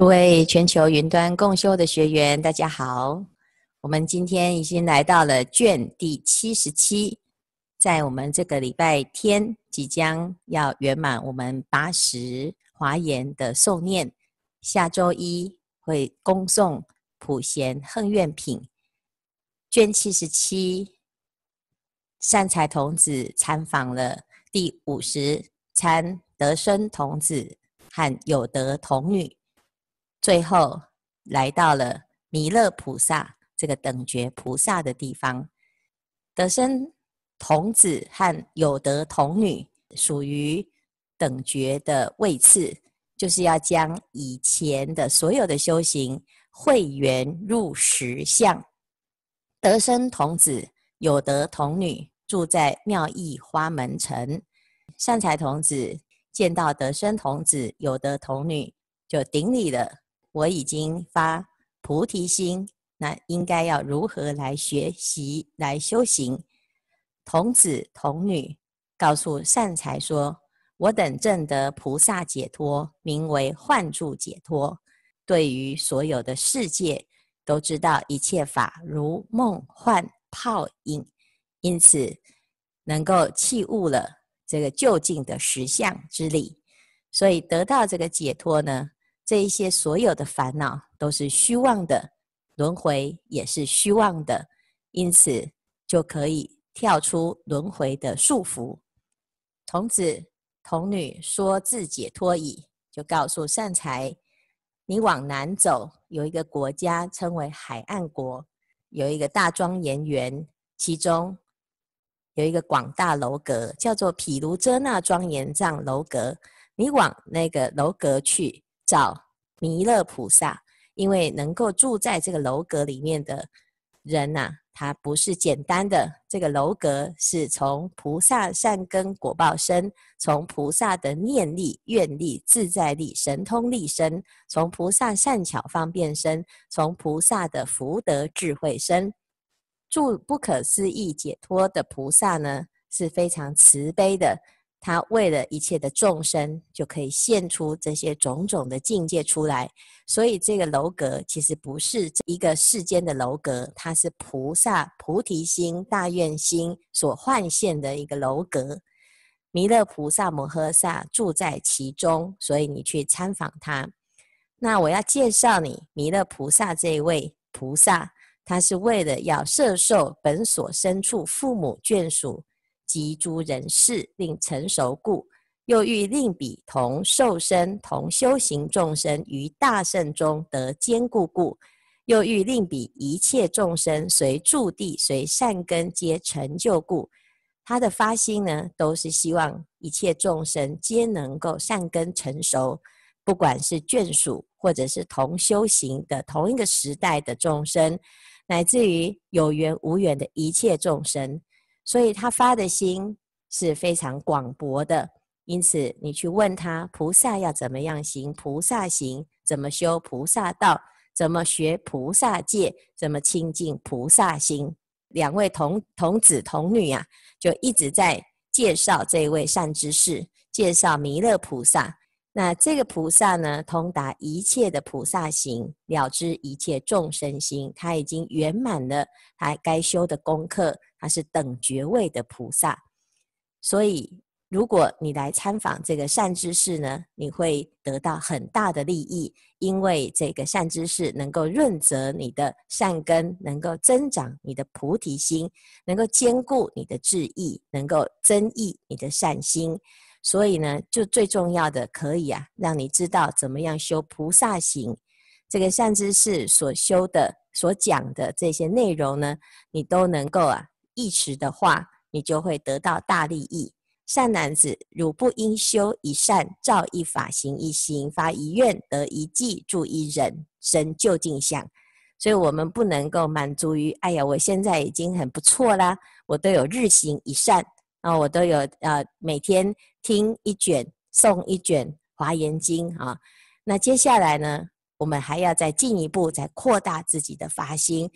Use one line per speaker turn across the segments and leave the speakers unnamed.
各位全球云端共修的学员，大家好。我们今天已经来到了卷第七十七，在我们这个礼拜天即将要圆满我们八十华严的诵念，下周一会恭诵普贤行愿品。卷七十七，善财童子参访了第五十参德生童子和有德童女。最后来到了弥勒菩萨这个等觉菩萨的地方，得生童子和有德童女属于等觉的位次，就是要将以前的所有的修行汇圆入实相。得生童子、有德童女住在妙意花门城，善财童子见到得生童子、有德童女，就顶礼了。我已经发菩提心，那应该要如何来学习、来修行？童子童女告诉善财说：“我等证得菩萨解脱，名为幻住解脱。对于所有的世界，都知道一切法如梦幻泡影，因此能够弃悟了这个究竟的实相之理，所以得到这个解脱呢。”这一些所有的烦恼都是虚妄的，轮回也是虚妄的，因此就可以跳出轮回的束缚。童子童女说自解脱矣，就告诉善财：你往南走，有一个国家称为海岸国，有一个大庄严园，其中有一个广大楼阁，叫做毗卢遮那庄严藏楼阁。你往那个楼阁去。找弥勒菩萨，因为能够住在这个楼阁里面的人呐、他不是简单的。这个楼阁是从菩萨善根果报身，从菩萨的念力、愿力、自在力、神通力身，从菩萨善巧方便身，从菩萨的福德智慧身，住不可思议解脱的菩萨呢，是非常慈悲的。他为了一切的众生，就可以现出这些种种的境界出来。所以这个楼阁其实不是一个世间的楼阁，它是菩萨菩提心、大愿心所幻现的一个楼阁。弥勒菩萨摩诃萨住在其中，所以你去参访他。那我要介绍你弥勒菩萨这一位菩萨，他是为了要摄受本所生处父母眷属。及诸人事令成熟故，又欲令彼同受生同修行众生于大圣中得坚固故，又欲令彼一切众生随住地随善根皆成就故，他的发心呢，都是希望一切众生皆能够善根成熟，不管是眷属或者是同修行的同一个时代的众生，乃至于有缘无缘的一切众生。所以他发的心是非常广博的，因此你去问他，菩萨要怎么样行菩萨行，怎么修菩萨道，怎么学菩萨戒，怎么亲近菩萨心。两位童童子童女啊，就一直在介绍这位善知识，介绍弥勒菩萨。那这个菩萨呢，通达一切的菩萨行，了知一切众生心，他已经圆满了他该修的功课。他是等觉位的菩萨，所以如果你来参访这个善知识呢，你会得到很大的利益，因为这个善知识能够润泽你的善根，能够增长你的菩提心，能够坚固你的智意，能够增益你的善心。所以呢，就最重要的可以啊，让你知道怎么样修菩萨行。这个善知识所修的、所讲的这些内容呢，你都能够啊。一时的话，你就会得到大利益。善男子，汝不应修一善，造一法，行一行，发一愿，得一计，住一人，生究竟相。所以，我们不能够满足于，哎呀，我现在已经很不错啦，我都有日行一善啊，我都有呃每天听一卷、诵一卷《华严经》啊。那接下来呢，我们还要再进一步，再扩大自己的发心。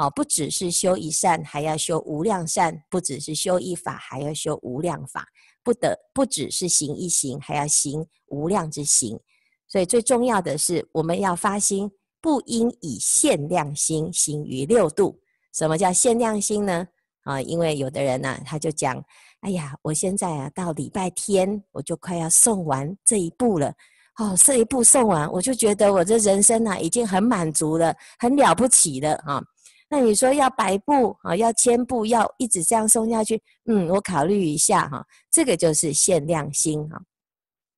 好，不只是修一善，还要修无量善；不只是修一法，还要修无量法。不得，不只是行一行，还要行无量之行。所以最重要的是，我们要发心，不应以限量心行于六度。什么叫限量心呢？啊，因为有的人呢、啊，他就讲，哎呀，我现在啊，到礼拜天我就快要送完这一步了。哦，这一步送完，我就觉得我这人生啊，已经很满足了，很了不起了啊。那你说要百步啊，要千步，要一直这样送下去，嗯，我考虑一下哈。这个就是限量心哈，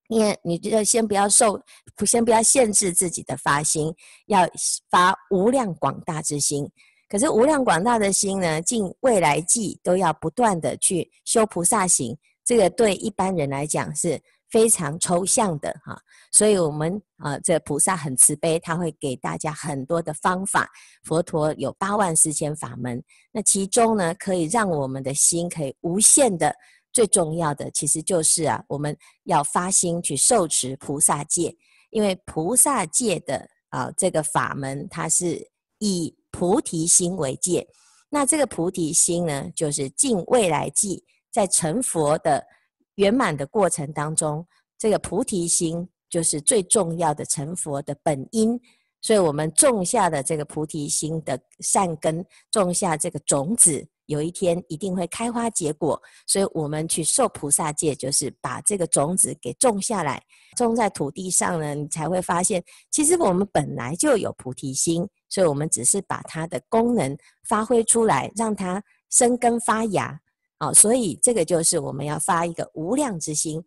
因为你就先不要受，先不要限制自己的发心，要发无量广大之心。可是无量广大的心呢，尽未来际都要不断的去修菩萨行，这个对一般人来讲是非常抽象的哈。所以，我们啊，这菩萨很慈悲，他会给大家很多的方法。佛陀有八万四千法门，那其中呢，可以让我们的心可以无限的，最重要的其实就是啊，我们要发心去受持菩萨戒，因为菩萨戒的啊这个法门，它是以菩提心为戒。那这个菩提心呢，就是尽未来际，在成佛的圆满的过程当中，这个菩提心。就是最重要的成佛的本因，所以我们种下的这个菩提心的善根，种下这个种子，有一天一定会开花结果。所以我们去受菩萨戒，就是把这个种子给种下来，种在土地上呢，你才会发现，其实我们本来就有菩提心，所以我们只是把它的功能发挥出来，让它生根发芽。好，所以这个就是我们要发一个无量之心。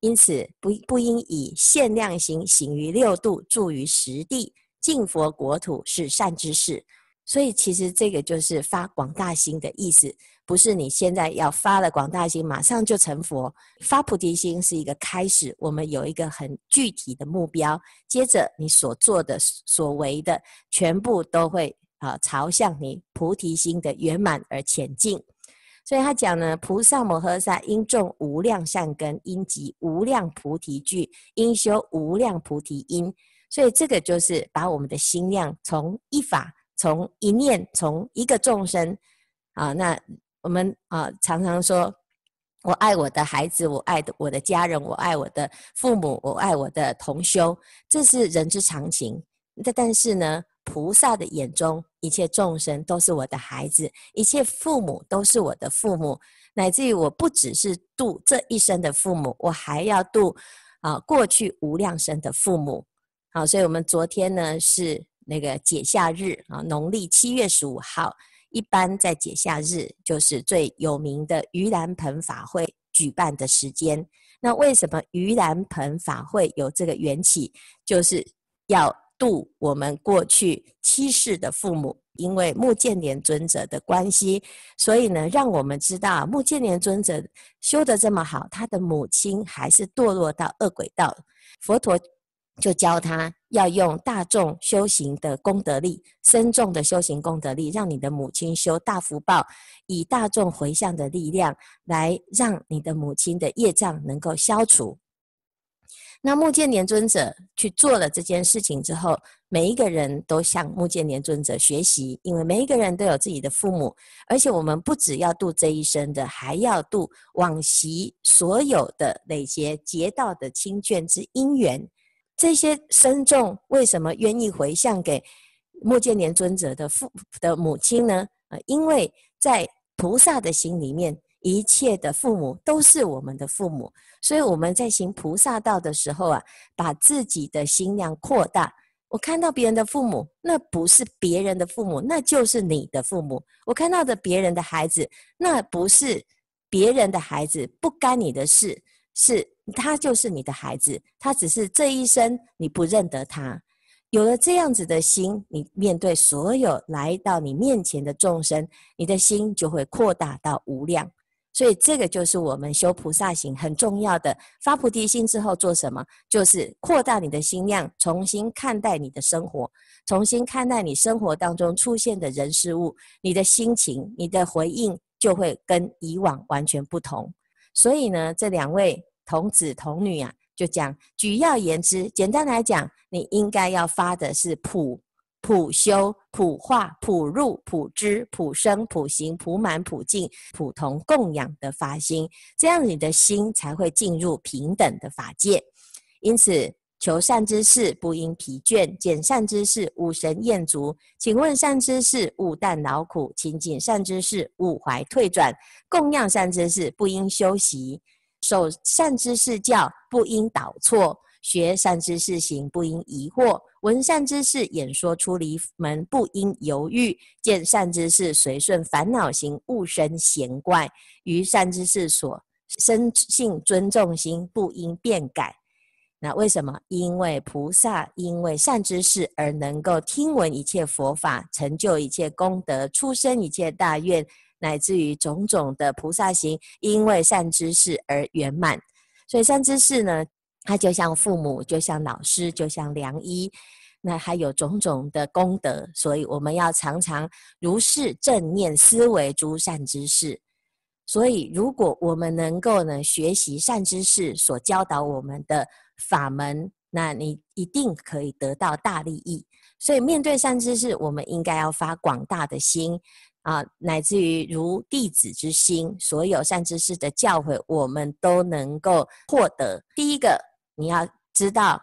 因此不，不应以限量心行于六度，住于实地，净佛国土是善知识。所以，其实这个就是发广大心的意思，不是你现在要发了广大心，马上就成佛。发菩提心是一个开始，我们有一个很具体的目标，接着你所做的、所为的，全部都会啊朝向你菩提心的圆满而前进。所以他讲呢，菩萨摩诃萨应种无量善根，应集无量菩提具，应修无量菩提因。所以这个就是把我们的心量从一法，从一念，从一个众生啊。那我们啊常常说，我爱我的孩子，我爱的我的家人，我爱我的父母，我爱我的同修，这是人之常情。但但是呢，菩萨的眼中，一切众生都是我的孩子，一切父母都是我的父母，乃至于我不只是度这一生的父母，我还要度啊过去无量生的父母。好，所以我们昨天呢是那个解夏日啊，农历七月十五号，一般在解夏日就是最有名的盂兰盆法会举办的时间。那为什么盂兰盆法会有这个缘起？就是要。度我们过去七世的父母，因为目犍连尊者的关系，所以呢，让我们知道目犍连尊者修得这么好，他的母亲还是堕落到恶鬼道。佛陀就教他要用大众修行的功德力，深重的修行功德力，让你的母亲修大福报，以大众回向的力量来让你的母亲的业障能够消除。那目犍连尊者去做了这件事情之后，每一个人都向目犍连尊者学习，因为每一个人都有自己的父母，而且我们不只要度这一生的，还要度往昔所有的累劫劫道的亲眷之因缘。这些僧众为什么愿意回向给目犍连尊者的父的母亲呢？啊，因为在菩萨的心里面。一切的父母都是我们的父母，所以我们在行菩萨道的时候啊，把自己的心量扩大。我看到别人的父母，那不是别人的父母，那就是你的父母。我看到的别人的孩子，那不是别人的孩子，不干你的事，是他就是你的孩子，他只是这一生你不认得他。有了这样子的心，你面对所有来到你面前的众生，你的心就会扩大到无量。所以这个就是我们修菩萨行很重要的。发菩提心之后做什么？就是扩大你的心量，重新看待你的生活，重新看待你生活当中出现的人事物，你的心情、你的回应就会跟以往完全不同。所以呢，这两位童子童女啊，就讲举要言之，简单来讲，你应该要发的是普。普修、普化、普入、普知、普生、普行、普满、普净、普同供养的发心，这样你的心才会进入平等的法界。因此，求善知识，不应疲倦；见善知识，勿神厌足。请问善知识，勿但劳苦；亲近善知识，勿怀退转。供养善知识，不应休息；守善知识教，不应倒错；学善知识行，不应疑惑；闻善知识演说出离门，不应犹豫；见善知识随顺烦恼行，勿生嫌怪；于善知识所生性尊重心，不应变改。那为什么？因为菩萨因为善知识而能够听闻一切佛法，成就一切功德，出生一切大愿，乃至于种种的菩萨行，因为善知识而圆满。所以善知识呢，他就像父母，就像老师，就像良医，那还有种种的功德。所以我们要常常如是正念思维诸善知识。所以如果我们能够呢学习善知识所教导我们的。法门，那你一定可以得到大利益。所以面对善知识，我们应该要发广大的心啊，乃至于如弟子之心，所有善知识的教诲，我们都能够获得。第一个，你要知道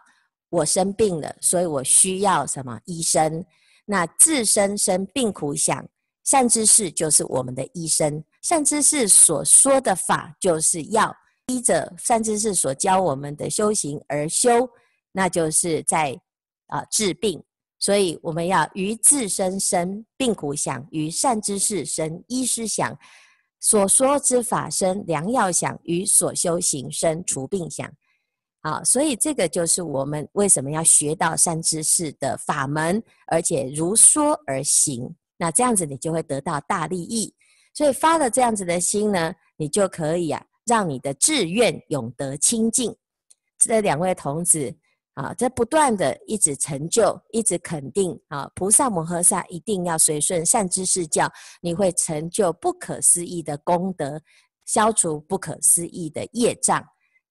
我生病了，所以我需要什么医生？那自身生病苦想，善知识就是我们的医生。善知识所说的法就是药。依着善知识所教我们的修行而修，那就是在啊、治病。所以我们要于自身生病苦想，于善知识生医师想，所说之法生良药想，于所修行生除病想。好，所以这个就是我们为什么要学到善知识的法门，而且如说而行。那这样子你就会得到大利益。所以发了这样子的心呢，你就可以啊。让你的志愿永得清净。这两位童子啊，在不断的一直成就，一直肯定啊，菩萨摩诃萨一定要随顺善知识教，你会成就不可思议的功德，消除不可思议的业障。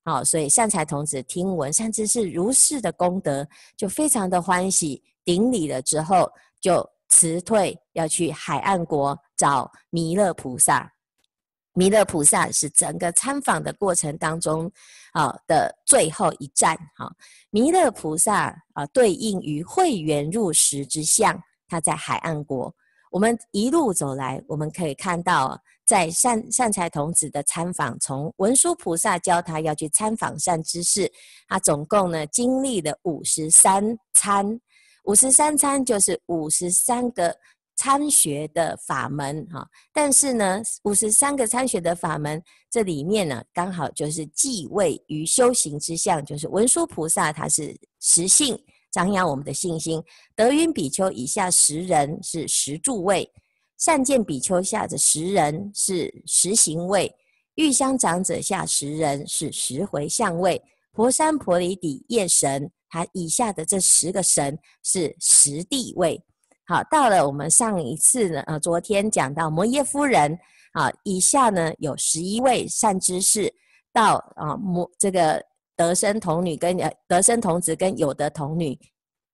好，所以善财童子听闻善知识如是的功德，就非常的欢喜，顶礼了之后，就辞退要去海岸国找弥勒菩萨。弥勒菩萨是整个参访的过程当中啊的最后一站。哈，弥勒菩萨啊，对应于慧圆入时之相，他在海岸国。我们一路走来，我们可以看到，在善善财童子的参访，从文殊菩萨教他要去参访善知识，他总共呢经历了五十三参，五十三参就是五十三个。参学的法门哈，但是呢，五十三个参学的法门，这里面呢，刚好就是继位于修行之相，就是文殊菩萨，他是实性，张扬我们的信心；德云比丘以下十人是实住位；善见比丘下的十人是十行位；玉香长者下十人是十回向位；婆山婆梨底夜神，他以下的这十个神是十地位。好，到了我们上一次呢，呃，昨天讲到摩耶夫人，啊，以下呢有十一位善知识，到啊摩这个得生童女跟呃得生童子跟有德童女，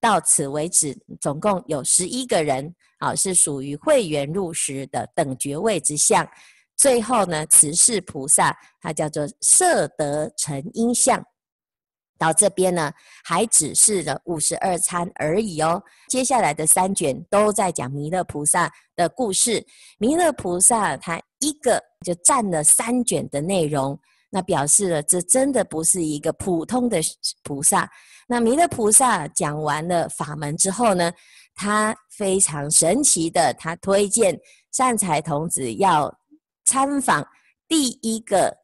到此为止，总共有十一个人，啊，是属于会员入时的等觉位之相。最后呢，慈氏菩萨，它叫做摄得成因相。到这边呢，还只是了五十二参而已哦。接下来的三卷都在讲弥勒菩萨的故事。弥勒菩萨他一个就占了三卷的内容，那表示了这真的不是一个普通的菩萨。那弥勒菩萨讲完了法门之后呢，他非常神奇的，他推荐善财童子要参访第一个。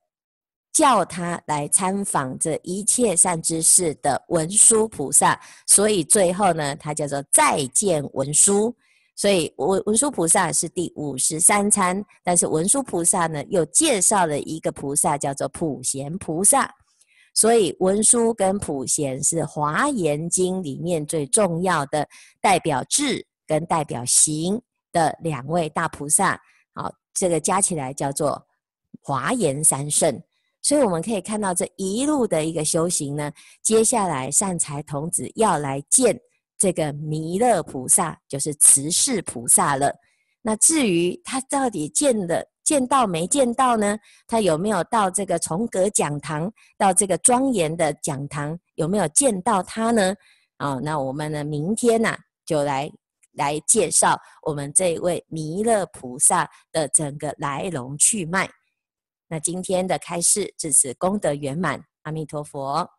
叫他来参访这一切善知识的文殊菩萨，所以最后呢，他叫做再见文殊。所以文文殊菩萨是第五十三参，但是文殊菩萨呢又介绍了一个菩萨，叫做普贤菩萨。所以文殊跟普贤是华严经里面最重要的代表智跟代表行的两位大菩萨。好，这个加起来叫做华严三圣。所以我们可以看到这一路的一个修行呢，接下来善财童子要来见这个弥勒菩萨，就是慈氏菩萨了。那至于他到底见了见到没见到呢？他有没有到这个重阁讲堂，到这个庄严的讲堂，有没有见到他呢？啊、那我们呢，明天呢、啊，就来来介绍我们这位弥勒菩萨的整个来龙去脉。那今天的开示至此功德圆满，阿弥陀佛。